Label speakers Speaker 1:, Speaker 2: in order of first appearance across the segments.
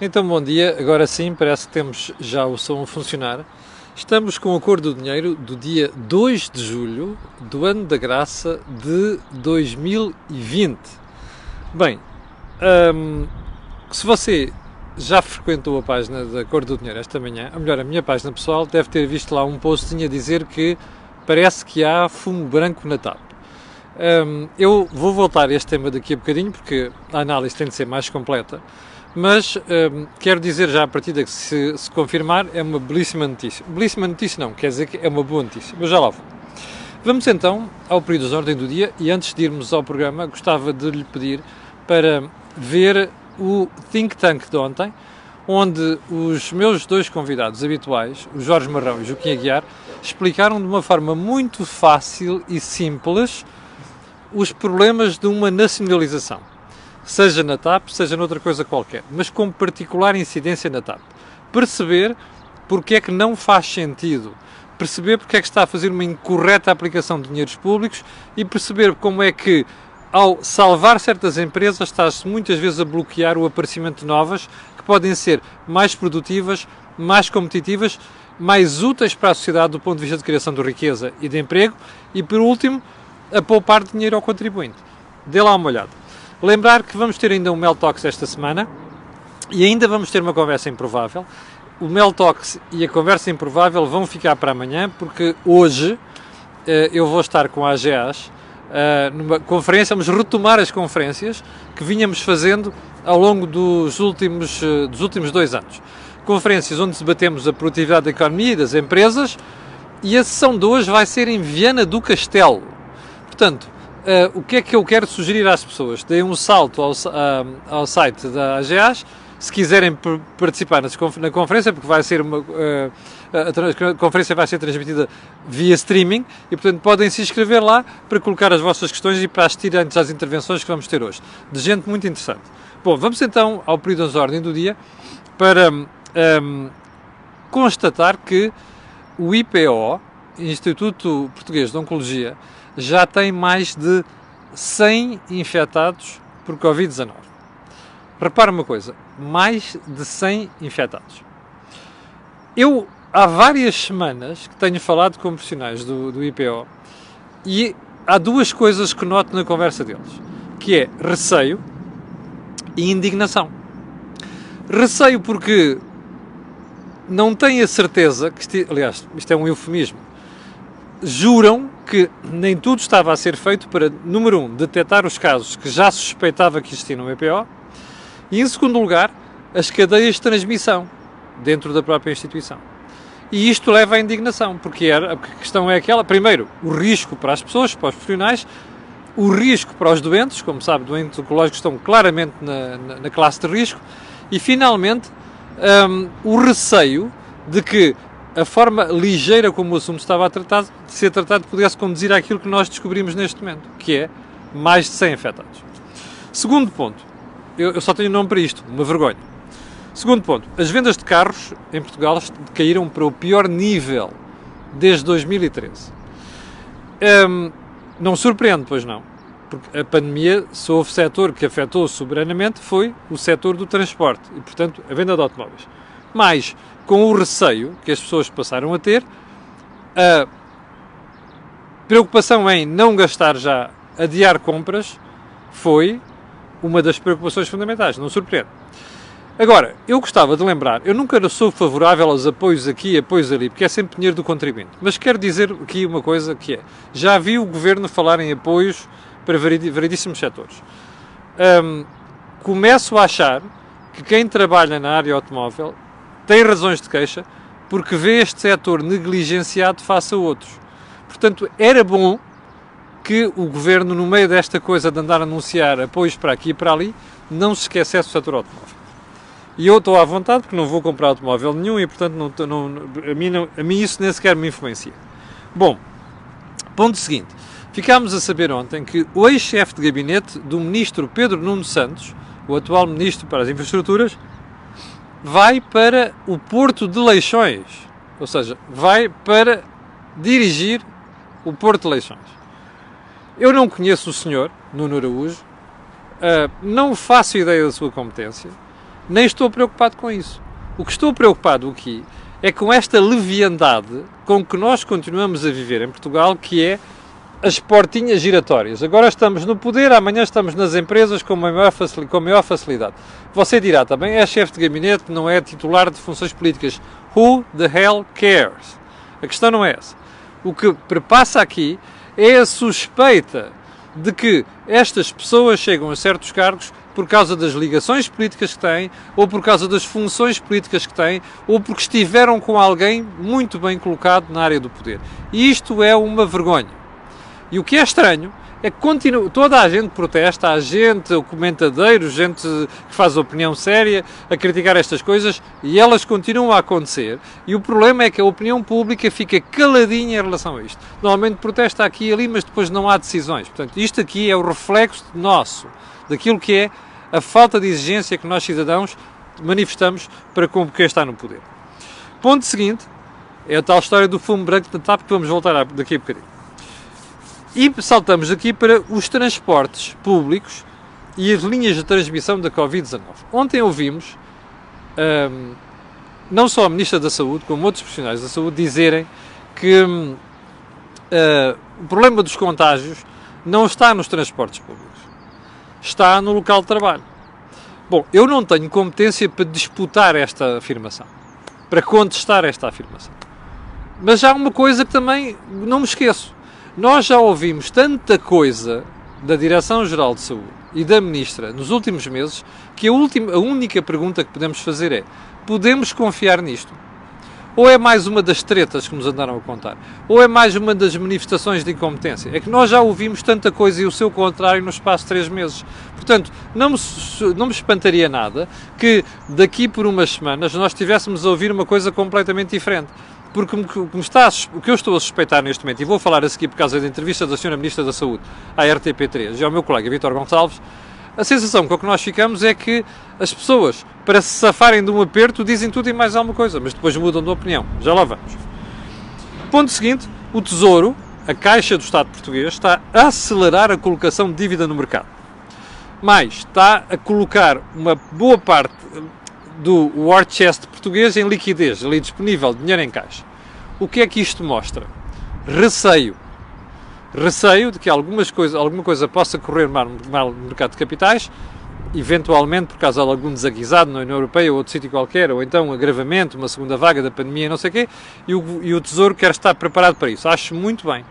Speaker 1: Então, bom dia. Agora sim, parece que temos já o som a funcionar. Estamos com o Acordo do Dinheiro do dia 2 de julho do ano da graça de 2020. Bem, hum, se você já frequentou a página da Acordo do Dinheiro esta manhã, ou melhor, a minha página pessoal, deve ter visto lá um postinho a dizer que parece que há fumo branco na TAP. Um, eu vou voltar a este tema daqui a bocadinho, porque a análise tem de ser mais completa. Mas um, quero dizer já a partida que se, se, confirmar é uma belíssima notícia. Belíssima notícia não, quer dizer que é uma boa notícia, mas já lá vou. Vamos então ao período de ordem do dia e antes de irmos ao programa gostava de lhe pedir para ver o Think Tank de ontem, onde os meus dois convidados habituais, o Jorge Marrão e o Joaquim Aguiar, explicaram de uma forma muito fácil e simples os problemas de uma nacionalização seja na TAP, seja noutra coisa qualquer, mas com particular incidência na TAP. Perceber porque é que não faz sentido, perceber porque é que está a fazer uma incorreta aplicação de dinheiros públicos e perceber como é que, ao salvar certas empresas, está-se muitas vezes a bloquear o aparecimento de novas que podem ser mais produtivas, mais competitivas, mais úteis para a sociedade do ponto de vista de criação de riqueza e de emprego e, por último, a poupar dinheiro ao contribuinte. Dê lá uma olhada. Lembrar que vamos ter ainda um Mel Talks esta semana e ainda vamos ter uma conversa improvável. O Mel Talks e a conversa improvável vão ficar para amanhã, porque hoje eh, eu vou estar com a AGAs eh, numa conferência, vamos retomar as conferências que vinhamos fazendo ao longo dos últimos, eh, dos últimos dois anos. Conferências onde debatemos a produtividade da economia e das empresas e a sessão de hoje vai ser em Viana do Castelo. Portanto, Uh, o que é que eu quero sugerir às pessoas? Deem um salto ao, uh, ao site da AGAs, se quiserem participar na conferência, porque vai ser uma, uh, a conferência vai ser transmitida via streaming e, portanto, podem se inscrever lá para colocar as vossas questões e para assistir antes às intervenções que vamos ter hoje. De gente muito interessante. Bom, vamos então ao período de ordem do dia para um, constatar que o IPO, Instituto Português de Oncologia, já tem mais de 100 infectados por Covid-19. Repara uma coisa, mais de 100 infectados. Eu, há várias semanas que tenho falado com profissionais do, do IPO e há duas coisas que noto na conversa deles, que é receio e indignação. Receio porque não têm a certeza que, aliás, isto é um eufemismo, juram que nem tudo estava a ser feito para, número um, detectar os casos que já suspeitava que existiam no EPO e, em segundo lugar, as cadeias de transmissão dentro da própria instituição. E isto leva à indignação, porque era, a questão é aquela, primeiro, o risco para as pessoas, para os profissionais, o risco para os doentes, como sabe, doentes oncológicos estão claramente na, na, na classe de risco, e finalmente um, o receio de que a forma ligeira como o assunto estava a tratar, de ser tratado pudesse conduzir àquilo que nós descobrimos neste momento, que é mais de 100 afetados. Segundo ponto, eu, eu só tenho nome para isto, uma vergonha. Segundo ponto, as vendas de carros em Portugal caíram para o pior nível desde 2013. Hum, não surpreende, pois não, porque a pandemia, se houve setor que afetou soberanamente, foi o setor do transporte e, portanto, a venda de automóveis. Mas com o receio que as pessoas passaram a ter, a preocupação em não gastar já, adiar compras, foi uma das preocupações fundamentais, não surpreende. Agora, eu gostava de lembrar, eu nunca sou favorável aos apoios aqui apoios ali, porque é sempre dinheiro do contribuinte. Mas quero dizer aqui uma coisa que é, já vi o Governo falar em apoios para variedíssimos setores. Começo a achar que quem trabalha na área automóvel tem razões de queixa porque vê este setor negligenciado face a outros. Portanto, era bom que o governo, no meio desta coisa de andar a anunciar apoios para aqui e para ali, não se esquecesse do setor automóvel. E eu estou à vontade porque não vou comprar automóvel nenhum e, portanto, não, não, a, mim não, a mim isso nem sequer me influencia. Bom, ponto seguinte. Ficámos a saber ontem que o ex-chefe de gabinete do ministro Pedro Nuno Santos, o atual ministro para as infraestruturas, vai para o Porto de Leixões. Ou seja, vai para dirigir o Porto de Leixões. Eu não conheço o senhor, Nuno Araújo, uh, não faço ideia da sua competência, nem estou preocupado com isso. O que estou preocupado aqui é com esta leviandade com que nós continuamos a viver em Portugal, que é as portinhas giratórias. Agora estamos no poder, amanhã estamos nas empresas com maior, com maior facilidade. Você dirá também, é chefe de gabinete, não é titular de funções políticas. Who the hell cares? A questão não é essa. O que perpassa aqui é a suspeita de que estas pessoas chegam a certos cargos por causa das ligações políticas que têm, ou por causa das funções políticas que têm, ou porque estiveram com alguém muito bem colocado na área do poder. E isto é uma vergonha. E o que é estranho é que continua, toda a gente protesta, a gente, o comentadeiro, gente que faz opinião séria, a criticar estas coisas e elas continuam a acontecer. E o problema é que a opinião pública fica caladinha em relação a isto. Normalmente protesta aqui e ali, mas depois não há decisões. Portanto, isto aqui é o reflexo nosso daquilo que é a falta de exigência que nós cidadãos manifestamos para com quem está no poder. Ponto seguinte é a tal história do fumo branco da TAP que vamos voltar daqui a bocadinho. E saltamos aqui para os transportes públicos e as linhas de transmissão da Covid-19. Ontem ouvimos um, não só a Ministra da Saúde, como outros profissionais da saúde dizerem que um, uh, o problema dos contágios não está nos transportes públicos está no local de trabalho. Bom, eu não tenho competência para disputar esta afirmação, para contestar esta afirmação. Mas há uma coisa que também não me esqueço. Nós já ouvimos tanta coisa da Direção-Geral de Saúde e da Ministra nos últimos meses que a, última, a única pergunta que podemos fazer é: podemos confiar nisto? Ou é mais uma das tretas que nos andaram a contar? Ou é mais uma das manifestações de incompetência? É que nós já ouvimos tanta coisa e o seu contrário no espaço de três meses. Portanto, não me, não me espantaria nada que daqui por umas semanas nós estivéssemos a ouvir uma coisa completamente diferente porque o que, eu estou a suspeitar neste momento, e vou falar a seguir por causa da entrevista da Sra. Ministra da Saúde à RTP3 e ao meu colega Vítor Gonçalves, a sensação com que nós ficamos é que as pessoas, para se safarem de um aperto, dizem tudo e mais alguma coisa, mas depois mudam de opinião. Já lá vamos. Ponto seguinte: o Tesouro, a Caixa do Estado português, está a acelerar a colocação de dívida no mercado. Mais, está a colocar uma boa parte do war chest português em liquidez, ali disponível, dinheiro em caixa. O que é que isto mostra? Receio receio de que algumas coisa, alguma coisa possa correr mal, mal no mercado de capitais, eventualmente por causa de algum desaguisado na União Europeia ou outro sítio qualquer, ou então um agravamento, uma segunda vaga da pandemia, não sei o quê, e o, e o Tesouro quer estar preparado para isso. Acho muito bem.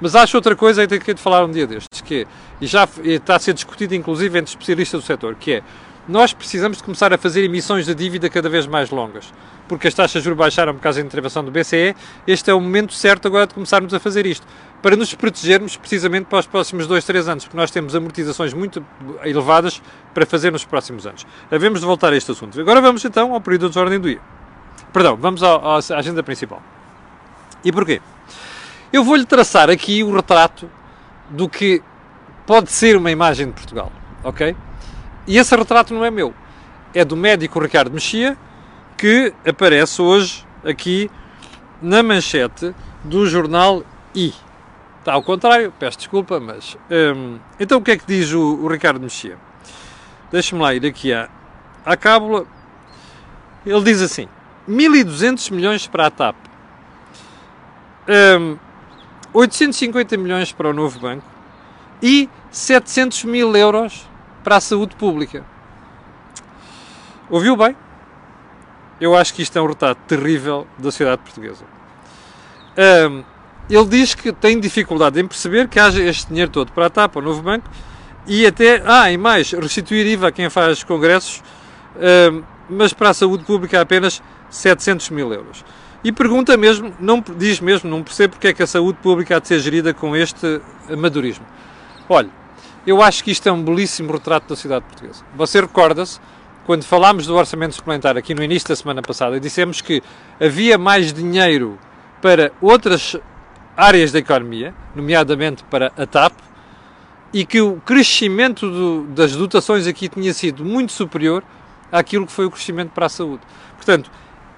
Speaker 1: Mas acho outra coisa que tenho que falar um dia destes, que é, e já está a ser discutido inclusive entre especialistas do setor, que é, nós precisamos de começar a fazer emissões de dívida cada vez mais longas, porque as taxas de juros baixaram por causa da intervenção do BCE, este é o momento certo agora de começarmos a fazer isto para nos protegermos precisamente para os próximos 2, 3 anos, porque nós temos amortizações muito elevadas para fazer nos próximos anos. Havemos de voltar a este assunto. Agora vamos então ao período de ordem do dia. Perdão, vamos à agenda principal. E porquê? Eu vou-lhe traçar aqui o retrato do que pode ser uma imagem de Portugal, ok? E esse retrato não é meu, é do médico Ricardo Mexia, que aparece hoje aqui na manchete do jornal I. Está ao contrário, peço desculpa, mas. Hum, então o que é que diz o, o Ricardo Mexia? Deixa-me lá ir aqui à, à cábula. Ele diz assim: 1.200 milhões para a TAP, hum, 850 milhões para o novo banco e 700 mil euros para a saúde pública. Ouviu bem? Eu acho que isto é um retrato terrível da sociedade portuguesa. Um, ele diz que tem dificuldade em perceber que haja este dinheiro todo para a TAP, o novo banco, e até, ah, e mais, restituir IVA a quem faz congressos, uh, mas para a saúde pública apenas 700 mil euros. E pergunta mesmo, não, diz mesmo, não percebe porque é que a saúde pública há de ser gerida com este amadorismo. Olha, eu acho que isto é um belíssimo retrato da sociedade portuguesa. Você recorda-se, quando falámos do orçamento suplementar aqui no início da semana passada, dissemos que havia mais dinheiro para outras áreas da economia, nomeadamente para a TAP, e que o crescimento do, das dotações aqui tinha sido muito superior àquilo que foi o crescimento para a saúde. Portanto,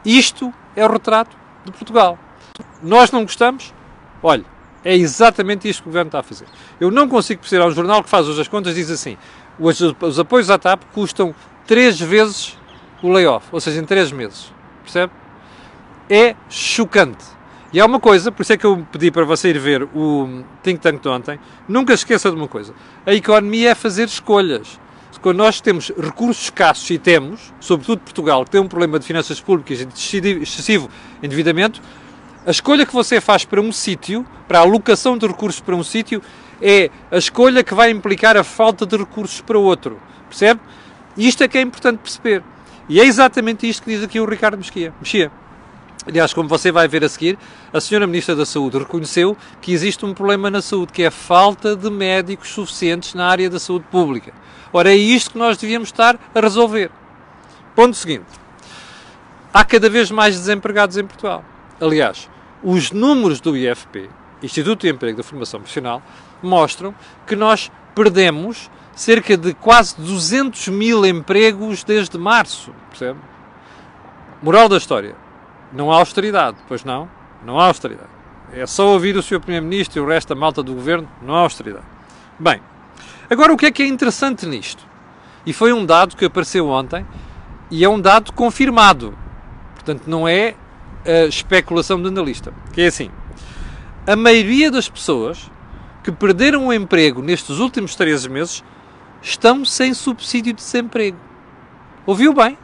Speaker 1: isto é o retrato de Portugal. Nós não gostamos? Olha, é exatamente isto que o governo está a fazer. Eu não consigo perceber. Há um jornal que faz hoje as contas diz assim: os, os apoios à TAP custam três vezes o layoff, ou seja, em 3 meses. Percebe? É chocante. E há uma coisa, por isso é que eu pedi para você ir ver o Think Tank de ontem, nunca esqueça de uma coisa. A economia é fazer escolhas. Quando nós temos recursos escassos e temos, sobretudo Portugal, que tem um problema de finanças públicas e de excessivo endividamento, a escolha que você faz para um sítio, para a alocação de recursos para um sítio, é a escolha que vai implicar a falta de recursos para outro. Percebe? Isto é que é importante perceber. E é exatamente isto que diz aqui o Ricardo Mexia. Mexia. Aliás, como você vai ver a seguir, a senhora Ministra da Saúde reconheceu que existe um problema na saúde, que é a falta de médicos suficientes na área da saúde pública. Ora, é isto que nós devíamos estar a resolver. Ponto seguinte. Há cada vez mais desempregados em Portugal. Aliás, os números do IFP, Instituto de Emprego da Formação Profissional, mostram que nós perdemos cerca de quase 200 mil empregos desde março. Percebe? Moral da história não há austeridade, pois não? Não há austeridade. É só ouvir o Sr. Primeiro-Ministro e o resto da malta do Governo, não há austeridade. Bem, agora o que é que é interessante nisto? E foi um dado que apareceu ontem e é um dado confirmado. Portanto, não é a especulação do analista. Que é assim: a maioria das pessoas que perderam o emprego nestes últimos três meses estão sem subsídio de desemprego. Ouviu bem?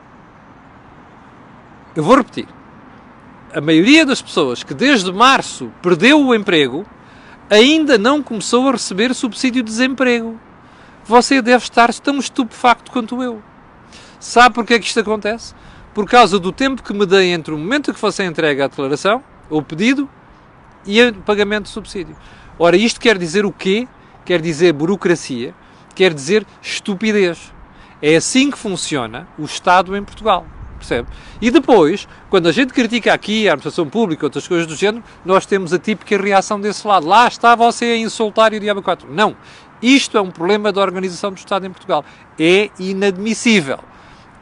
Speaker 1: Eu vou repetir a maioria das pessoas que desde março perdeu o emprego ainda não começou a receber subsídio de desemprego. Você deve estar tão estupefacto quanto eu. Sabe porquê é que isto acontece? Por causa do tempo que me dei entre o momento que você entrega a declaração, ou pedido, e o pagamento de subsídio. Ora, isto quer dizer o quê? Quer dizer burocracia, quer dizer estupidez. É assim que funciona o Estado em Portugal percebe? E depois, quando a gente critica aqui a administração pública, outras coisas do género, nós temos a típica reação desse lado. Lá está você a insultar o diabo 4. Não. Isto é um problema da organização do Estado em Portugal. É inadmissível.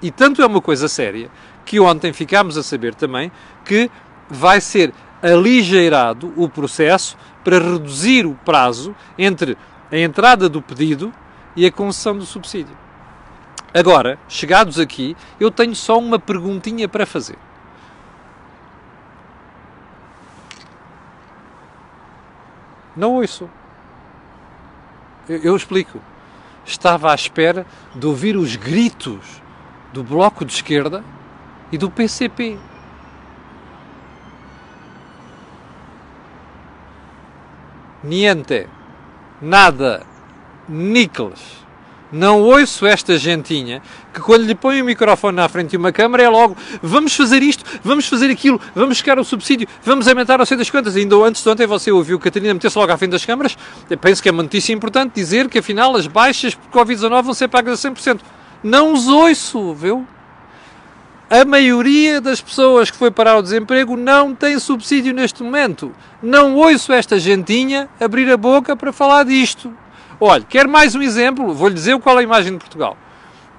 Speaker 1: E tanto é uma coisa séria que ontem ficámos a saber também que vai ser aligeirado o processo para reduzir o prazo entre a entrada do pedido e a concessão do subsídio. Agora, chegados aqui, eu tenho só uma perguntinha para fazer. Não ouço. Eu, eu explico. Estava à espera de ouvir os gritos do Bloco de Esquerda e do PCP. Niente. Nada. Níqueles. Não ouço esta gentinha que quando lhe põe o microfone na frente e uma câmara é logo vamos fazer isto, vamos fazer aquilo, vamos chegar ao subsídio, vamos aumentar não sei das quantas. Ainda antes de ontem você ouviu Catarina meter-se logo à frente das câmaras. Eu penso que é uma notícia importante dizer que afinal as baixas por Covid-19 vão ser pagas a 100%. Não os ouço, viu? A maioria das pessoas que foi parar o desemprego não tem subsídio neste momento. Não ouço esta gentinha abrir a boca para falar disto. Olha, quer mais um exemplo? Vou-lhe dizer qual é a imagem de Portugal.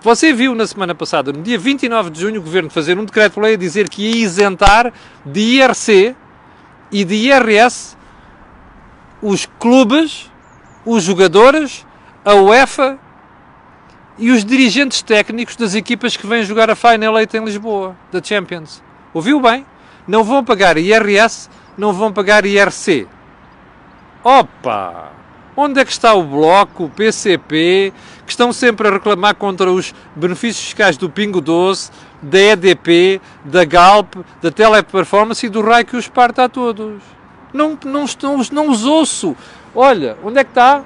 Speaker 1: Você viu na semana passada, no dia 29 de junho, o Governo fazer um decreto-lei a dizer que ia isentar de IRC e de IRS os clubes, os jogadores, a UEFA e os dirigentes técnicos das equipas que vêm jogar a Final Eight em Lisboa, da Champions. Ouviu bem? Não vão pagar IRS, não vão pagar IRC. Opa! Onde é que está o Bloco, o PCP, que estão sempre a reclamar contra os benefícios fiscais do Pingo Doce, da EDP, da Galp, da Teleperformance e do RAI que os parta a todos? Não, não, não, não os ouço. Olha, onde é que está?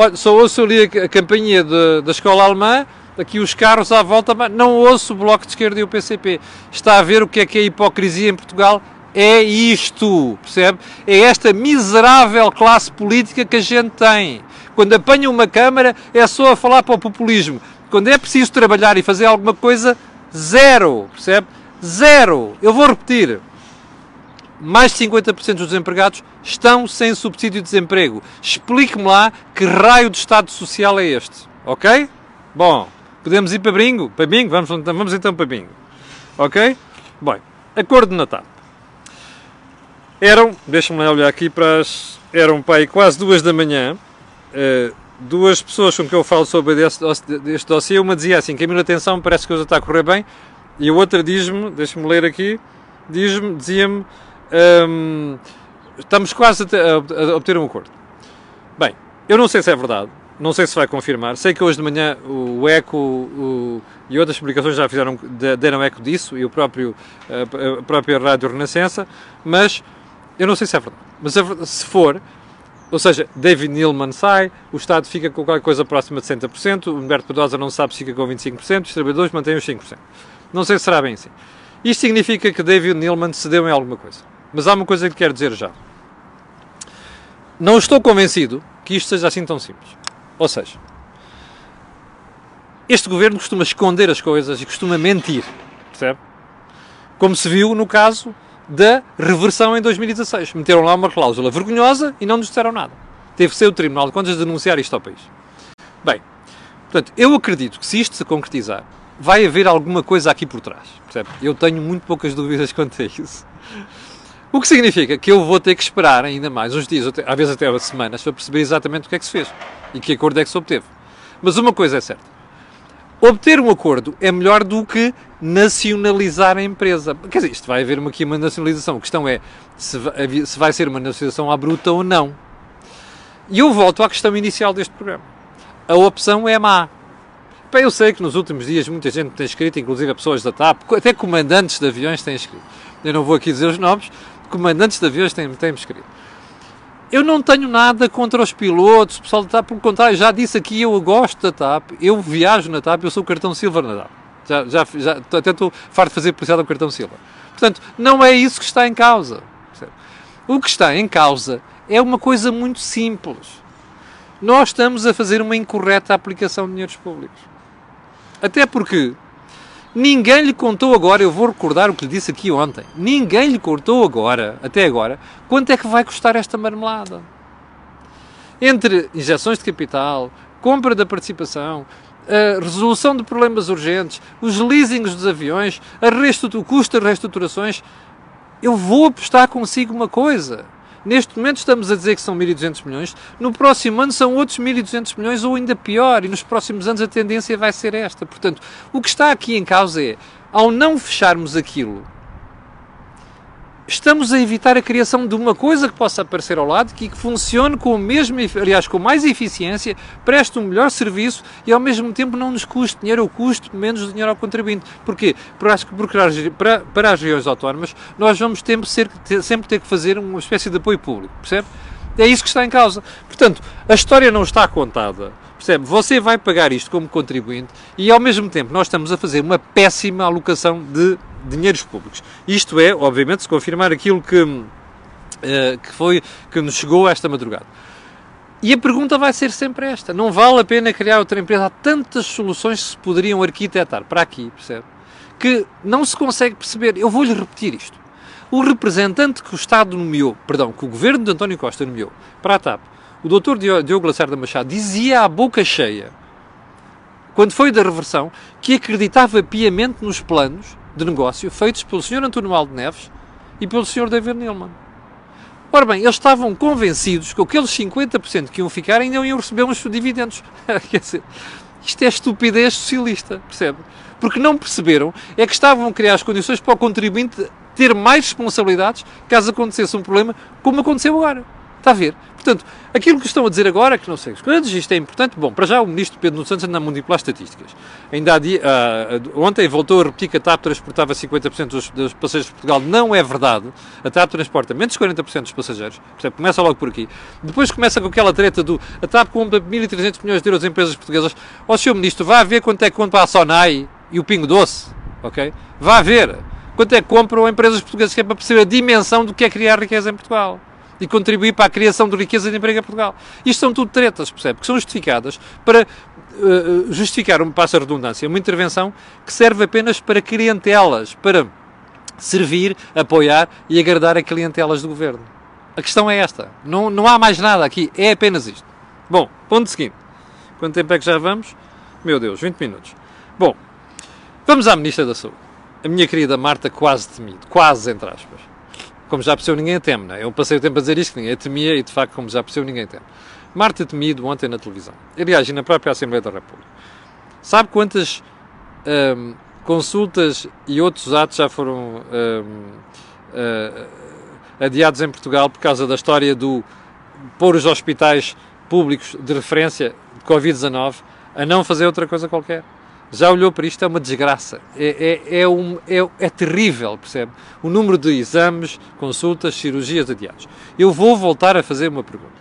Speaker 1: Olha, só ouço ali a, a campainha de, da escola alemã, aqui os carros à volta, mas não ouço o Bloco de Esquerda e o PCP. Está a ver o que é que é a hipocrisia em Portugal? é isto, percebe? É esta miserável classe política que a gente tem. Quando apanha uma Câmara é só a falar para o populismo. Quando é preciso trabalhar e fazer alguma coisa, zero, percebe? Zero. Eu vou repetir. Mais de 50% dos desempregados estão sem subsídio de desemprego. Explique-me lá que raio de Estado Social é este. Ok? Bom, podemos ir para bingo? Para bingo? Vamos, vamos então para bingo. Ok? Bem, acordo de Natal. Eram, deixa-me olhar aqui para as. Eram pai quase duas da manhã. Uh, duas pessoas com que eu falo sobre este, este dossiê, uma dizia assim, Camilo, atenção, parece que a coisa está a correr bem, e a outra diz-me, deixa-me ler aqui, diz-me, dizia-me, estamos quase a, obter um acordo. Bem, eu não sei se é verdade, não sei se vai confirmar, sei que hoje de manhã o ECO o, e outras publicações já fizeram, deram eco disso, e o próprio, a própria Rádio Renascença, mas eu não sei se é verdade. Mas se for, ou seja, David Neilman sai, o Estado fica com qualquer coisa próxima de 60%, o Humberto Pedrosa não sabe se fica com 25%, os trabalhadores mantêm os 5%. Não sei se será bem assim. Isto significa que David Neilman cedeu em alguma coisa. Mas há uma coisa que quero dizer já. Não estou convencido que isto seja assim tão simples. Ou seja, este governo costuma esconder as coisas e costuma mentir, percebe? Como se viu no caso da reversão em 2016. Meteram lá uma cláusula vergonhosa e não nos disseram nada. Teve que ser o Tribunal de Contas denunciar isto ao país. Bem, portanto, eu acredito que se isto se concretizar, vai haver alguma coisa aqui por trás. Percebe? Eu tenho muito poucas dúvidas quanto a isso. O que significa que eu vou ter que esperar ainda mais uns dias, às vezes até semanas, para perceber exatamente o que é que se fez e que acordo é que se obteve. Mas uma coisa é certa: obter um acordo é melhor do que nacionalizar a empresa. Quer dizer, isto vai haver aqui uma nacionalização. A questão é se vai ser uma nacionalização à bruta ou não. E eu volto à questão inicial deste programa. A opção é má. Bem, eu sei que nos últimos dias muita gente tem escrito, inclusive pessoas da TAP, até comandantes de aviões têm escrito. Eu não vou aqui dizer os nomes, comandantes de aviões têm, têm escrito. Eu não tenho nada contra os pilotos, o pessoal da TAP, pelo contrário, já disse aqui, eu gosto da TAP, eu viajo na TAP, eu sou o cartão Silver na TAP. Já, já, já, até estou farto de fazer policial do cartão Silver. Portanto, não é isso que está em causa. O que está em causa é uma coisa muito simples. Nós estamos a fazer uma incorreta aplicação de dinheiros públicos. Até porque Ninguém lhe contou agora, eu vou recordar o que lhe disse aqui ontem, ninguém lhe contou agora, até agora, quanto é que vai custar esta marmelada. Entre injeções de capital, compra da participação, a resolução de problemas urgentes, os leasings dos aviões, a o custo das reestruturações, eu vou apostar consigo uma coisa. Neste momento estamos a dizer que são 1.200 milhões, no próximo ano são outros 1.200 milhões ou ainda pior, e nos próximos anos a tendência vai ser esta. Portanto, o que está aqui em causa é, ao não fecharmos aquilo estamos a evitar a criação de uma coisa que possa aparecer ao lado que funcione com o mesmo, aliás, com mais eficiência, preste um melhor serviço e ao mesmo tempo não nos custe dinheiro ou custe menos dinheiro ao contribuinte. Porquê? Porque, para, para as regiões autónomas nós vamos sempre, sempre ter que fazer uma espécie de apoio público, percebe? É isso que está em causa. Portanto, a história não está contada. Percebe? Você vai pagar isto como contribuinte e ao mesmo tempo nós estamos a fazer uma péssima alocação de dinheiros públicos. Isto é, obviamente, se confirmar aquilo que, uh, que foi que nos chegou esta madrugada. E a pergunta vai ser sempre esta: não vale a pena criar outra empresa? Há tantas soluções que se poderiam arquitetar para aqui, percebe? Que não se consegue perceber. Eu vou-lhe repetir isto. O representante que o Estado nomeou, perdão, que o governo de António Costa nomeou para a TAP, o doutor Diogo Lacerda Machado, dizia à boca cheia, quando foi da reversão, que acreditava piamente nos planos de negócio feitos pelo Sr. António Aldo Neves e pelo Sr. David Neilman. Ora bem, eles estavam convencidos que aqueles 50% que iam ficar ainda iam receber uns dividendos. Quer dizer, isto é estupidez socialista, percebe? Porque não perceberam é que estavam a criar as condições para o contribuinte ter mais responsabilidades caso acontecesse um problema, como aconteceu agora. Está a ver? Portanto, aquilo que estão a dizer agora, que não sei quantos, isto é importante. Bom, para já o ministro Pedro Nuno Santos anda a manipular estatísticas. Ainda dia, uh, ontem voltou a repetir que a TAP transportava 50% dos, dos, passageiros de Portugal. Não é verdade. A TAP transporta menos de 40% dos passageiros. Portanto, começa logo por aqui. Depois começa com aquela treta do a TAP compra 1.300 milhões de euros em empresas portuguesas. Ó, Sr. Ministro, vá ver quanto é que compra a Sonai e o Pingo Doce. Ok? Vá ver quanto é que compram empresas portuguesas que é para perceber a dimensão do que é criar riqueza em Portugal e contribuir para a criação de riqueza e de emprego em Portugal. Isto são tudo tretas, percebe? Que são justificadas para uh, justificar, um passo a redundância, uma intervenção que serve apenas para clientelas, para servir, apoiar e agradar a clientelas do governo. A questão é esta. Não, não há mais nada aqui. É apenas isto. Bom, ponto seguinte. Quanto tempo é que já vamos? Meu Deus, 20 minutos. Bom, vamos à Ministra da Saúde. A minha querida Marta quase temido. Quase, entre aspas como já percebeu, ninguém a teme. É? Eu passei o tempo a dizer isto, que ninguém a temia e, de facto, como já percebeu, ninguém teme. Marta Temido ontem na televisão, aliás, e na própria Assembleia da República. Sabe quantas hum, consultas e outros atos já foram hum, uh, adiados em Portugal por causa da história do pôr os hospitais públicos de referência de Covid-19 a não fazer outra coisa qualquer? Já olhou para isto? É uma desgraça. É, é, é, um, é, é terrível, percebe? O número de exames, consultas, cirurgias adiados. Eu vou voltar a fazer uma pergunta.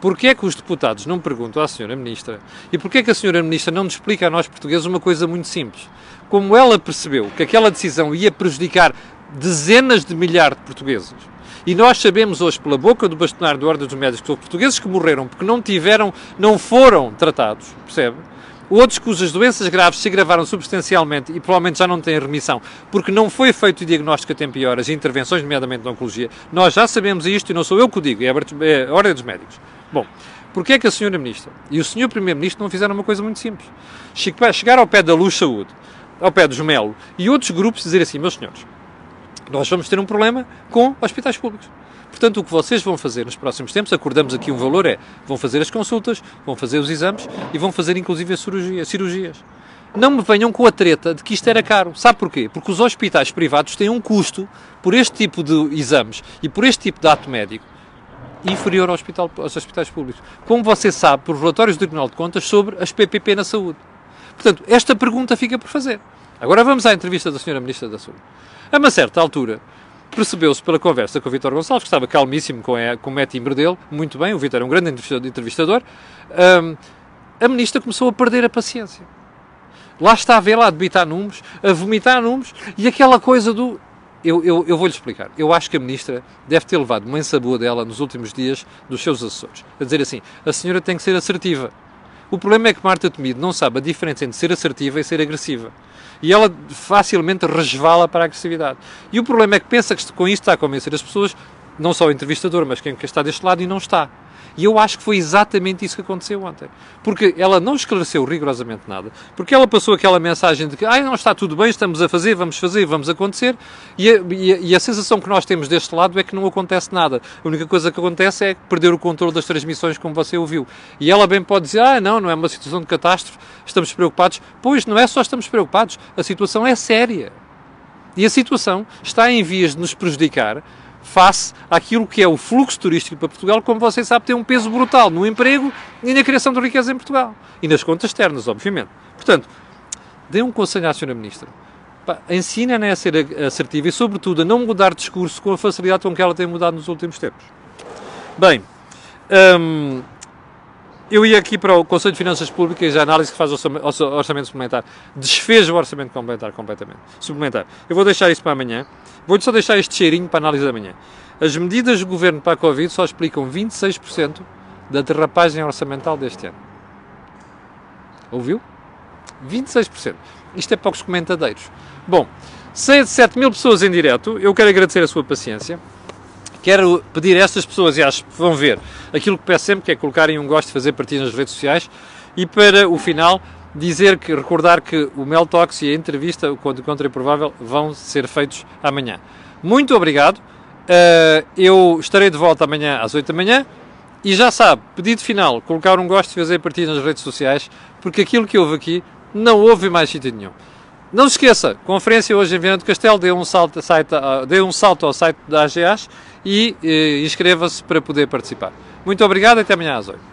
Speaker 1: Porquê é que os deputados não perguntam à Sra. Ministra e porquê é que a Sra. Ministra não nos explica a nós portugueses uma coisa muito simples? Como ela percebeu que aquela decisão ia prejudicar dezenas de milhares de portugueses, e nós sabemos hoje, pela boca do bastonário do Ordem dos Médicos, que houve portugueses que morreram porque não tiveram, não foram tratados, percebe? Outros cujas doenças graves se agravaram substancialmente e provavelmente já não têm remissão, porque não foi feito o diagnóstico a tempo e horas e intervenções, nomeadamente na oncologia. Nós já sabemos isto e não sou eu que o digo, é a Ordem dos Médicos. Bom, porquê é que a Sra. Ministra e o Sr. Primeiro-Ministro não fizeram uma coisa muito simples? Chegar ao pé da Luz Saúde, ao pé dos Melo e outros grupos dizer assim, meus senhores, nós vamos ter um problema com hospitais públicos. Portanto, o que vocês vão fazer nos próximos tempos, acordamos aqui um valor, é vão fazer as consultas, vão fazer os exames e vão fazer inclusive as cirurgias. cirurgias. Não me venham com a treta de que isto era caro. Sabe porquê? Porque os hospitais privados têm um custo por este tipo de exames e por este tipo de ato médico inferior ao hospital, aos hospitais públicos. Como você sabe, por relatórios do Tribunal de Contas sobre as PPP na saúde. Portanto, esta pergunta fica por fazer. Agora vamos à entrevista da Sra. Ministra da Saúde. A uma certa altura, percebeu-se pela conversa com o Vitor Gonçalves, que estava calmíssimo com, a, com o timbre dele, muito bem, o Vitor é um grande entrevistador, um, a ministra começou a perder a paciência. Lá está a ver lá a debitar números, a vomitar números, e aquela coisa do... Eu, eu, eu vou-lhe explicar. Eu acho que a ministra deve ter levado uma ensaboa dela nos últimos dias dos seus assessores. A dizer assim, a senhora tem que ser assertiva. O problema é que Marta Temido não sabe a diferença entre ser assertiva e ser agressiva e ela facilmente resvala para a agressividade. E o problema é que pensa que com isto está a convencer as pessoas, não só o entrevistador, mas quem está deste lado e não está. E eu acho que foi exatamente isso que aconteceu ontem. Porque ela não esclareceu rigorosamente nada. Porque ela passou aquela mensagem de que ah, não está tudo bem, estamos a fazer, vamos fazer, vamos acontecer. E a, e, a, e a, sensação que nós temos deste lado é que não acontece nada. A única coisa que acontece é perder o controle das transmissões, como você ouviu. E ela bem pode dizer: ah, não, não é uma situação de catástrofe, estamos preocupados. Pois, não é só estamos preocupados, a situação é séria. E a situação está em vias de nos prejudicar face àquilo que é o fluxo turístico para Portugal, como você sabe, tem um peso brutal no emprego e na criação de riqueza em Portugal. E nas contas externas, obviamente. Portanto, dê um conselho à Sra. Ministra. Ensina-na a ser assertiva e, sobretudo, a não mudar discurso com a facilidade com que ela tem mudado nos últimos tempos. Bem, hum, eu ia aqui para o Conselho de Finanças Públicas, a análise que faz o orçamento suplementar. Desfez o orçamento complementar completamente. Suplementar. Eu vou deixar isso para amanhã. Vou-lhe só deixar este cheirinho para a análise da manhã. As medidas do Governo para a Covid só explicam 26% da derrapagem orçamental deste ano. Ouviu? 26%. Isto é para os comentadeiros. Bom, 7 mil pessoas em direto. Eu quero agradecer a sua paciência. Quero pedir a estas pessoas, e acho que vão ver, aquilo que peço sempre, que é colocarem um gosto fazer partidas nas redes sociais. E para o final, dizer que, recordar que o Mel Talks e a entrevista, o Contra Improvável, vão ser feitos amanhã. Muito obrigado. Uh, eu estarei de volta amanhã às 8 da manhã. E já sabe, pedido final, colocar um gosto de fazer partidas nas redes sociais, porque aquilo que houve aqui não houve mais sítio nenhum. Não se esqueça, conferência hoje em Viana do Castelo, dê um salto, site, dê um salto ao site da AGAs e eh, inscreva-se para poder participar. Muito obrigado até amanhã às 8.